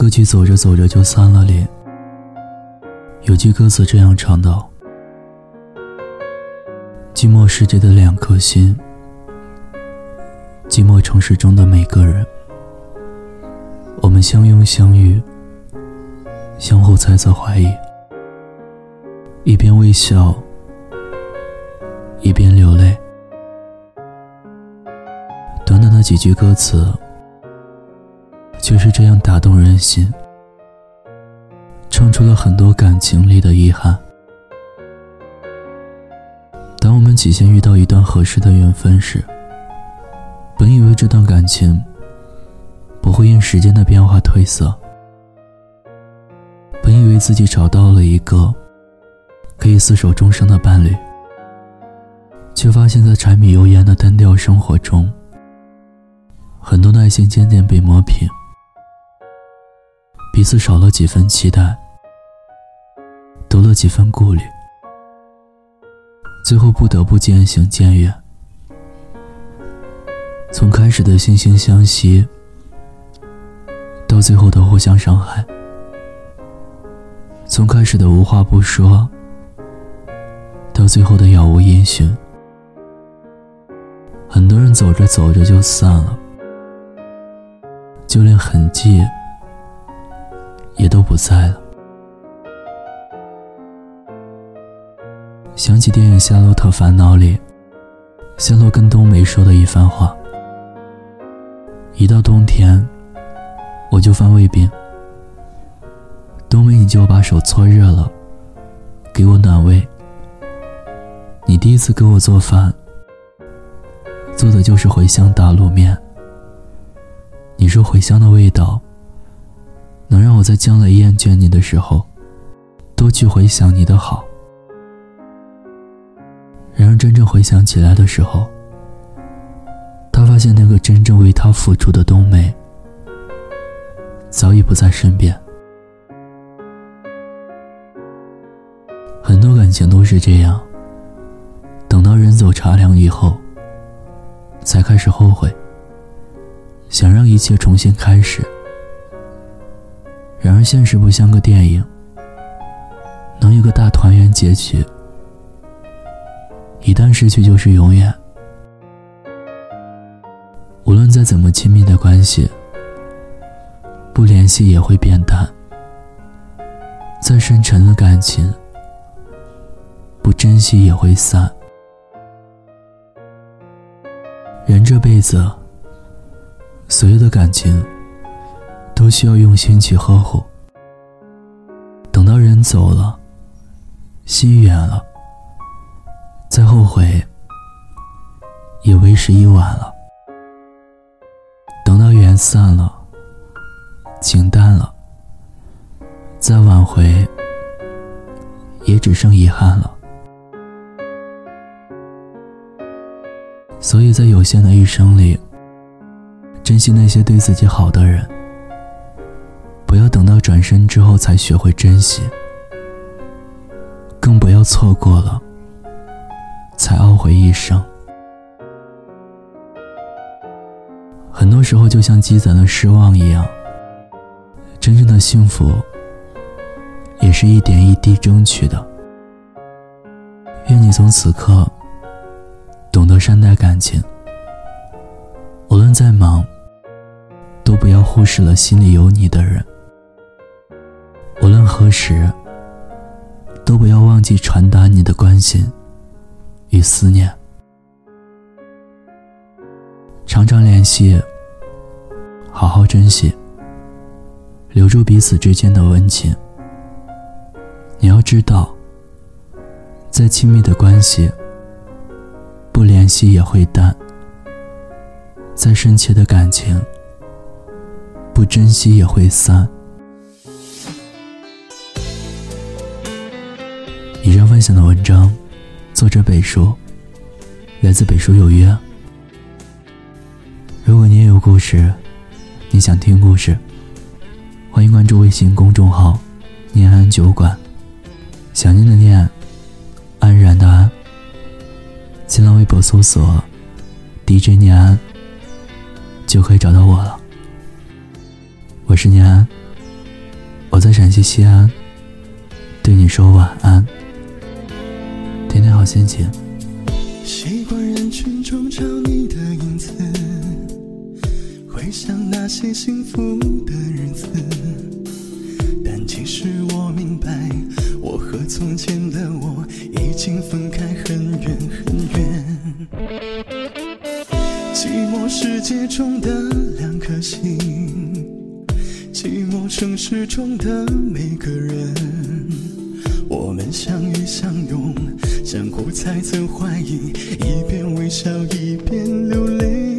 歌曲走着走着就散了里，有句歌词这样唱道：“寂寞世界的两颗心，寂寞城市中的每个人，我们相拥相遇，相互猜测怀疑，一边微笑，一边流泪。”短短的几句歌词。却是这样打动人心，唱出了很多感情里的遗憾。当我们起先遇到一段合适的缘分时，本以为这段感情不会因时间的变化褪色，本以为自己找到了一个可以厮守终生的伴侣，却发现，在柴米油盐的单调生活中，很多耐心渐渐被磨平。彼此少了几分期待，多了几分顾虑，最后不得不渐行渐远。从开始的惺惺相惜，到最后的互相伤害；从开始的无话不说，到最后的杳无音讯。很多人走着走着就散了，就连痕迹。也都不在了。想起电影《夏洛特烦恼》里，夏洛跟冬梅说的一番话：“一到冬天，我就犯胃病。冬梅，你就把手搓热了，给我暖胃。你第一次给我做饭，做的就是茴香打卤面。你说茴香的味道。”能让我在将来厌倦你的时候，多去回想你的好。然而真正回想起来的时候，他发现那个真正为他付出的冬梅，早已不在身边。很多感情都是这样，等到人走茶凉以后，才开始后悔，想让一切重新开始。而现实不像个电影，能有个大团圆结局。一旦失去就是永远。无论再怎么亲密的关系，不联系也会变淡；再深沉的感情，不珍惜也会散。人这辈子，所有的感情。都需要用心去呵护。等到人走了，心远了，再后悔也为时已晚了。等到缘散了，情淡了，再挽回也只剩遗憾了。所以在有限的一生里，珍惜那些对自己好的人。不要等到转身之后才学会珍惜，更不要错过了才懊悔一生。很多时候就像积攒的失望一样，真正的幸福也是一点一滴争取的。愿你从此刻懂得善待感情，无论再忙，都不要忽视了心里有你的人。无论何时，都不要忘记传达你的关心与思念。常常联系，好好珍惜，留住彼此之间的温情。你要知道，再亲密的关系，不联系也会淡；再深切的感情，不珍惜也会散。分享的文章，作者北叔，来自北叔有约。如果你也有故事，你想听故事，欢迎关注微信公众号“念安酒馆”，想念的念，安然的安。新浪微博搜索 “DJ 念安”，就可以找到我了。我是念安，我在陕西西安，对你说晚安。好心情。习惯人群中找你的影子，回想那些幸福的日子，但其实我明白，我和从前的我已经分开很远很远。寂寞世界中的两颗心。寂寞城市中的每个人，我们相遇相拥，相互猜测怀疑，一边微笑一边流泪。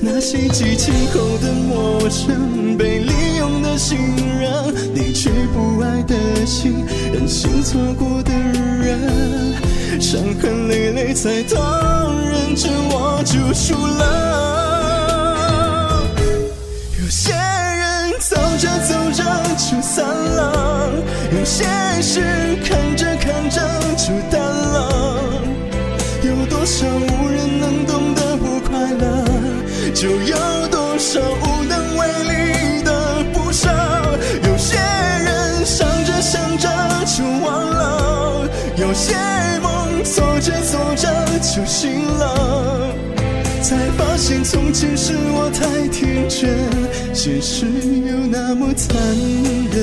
那些激情后的陌生，被利用的信任，离去不爱的心，任性错过的人，伤痕累累才懂认真，我就输了。有些人。走着走着就散了，有些事看着看些梦做着做着就醒了。才发现从前是我太天真，现实又那么残忍。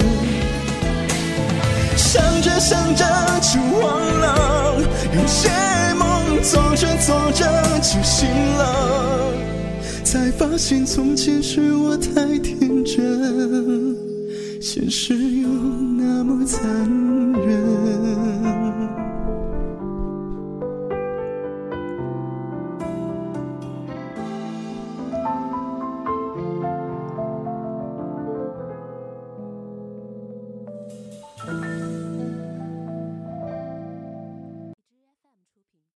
想着就忘了，有些梦做着做着就醒了。才发现从前是我太天真，现实又那么残忍。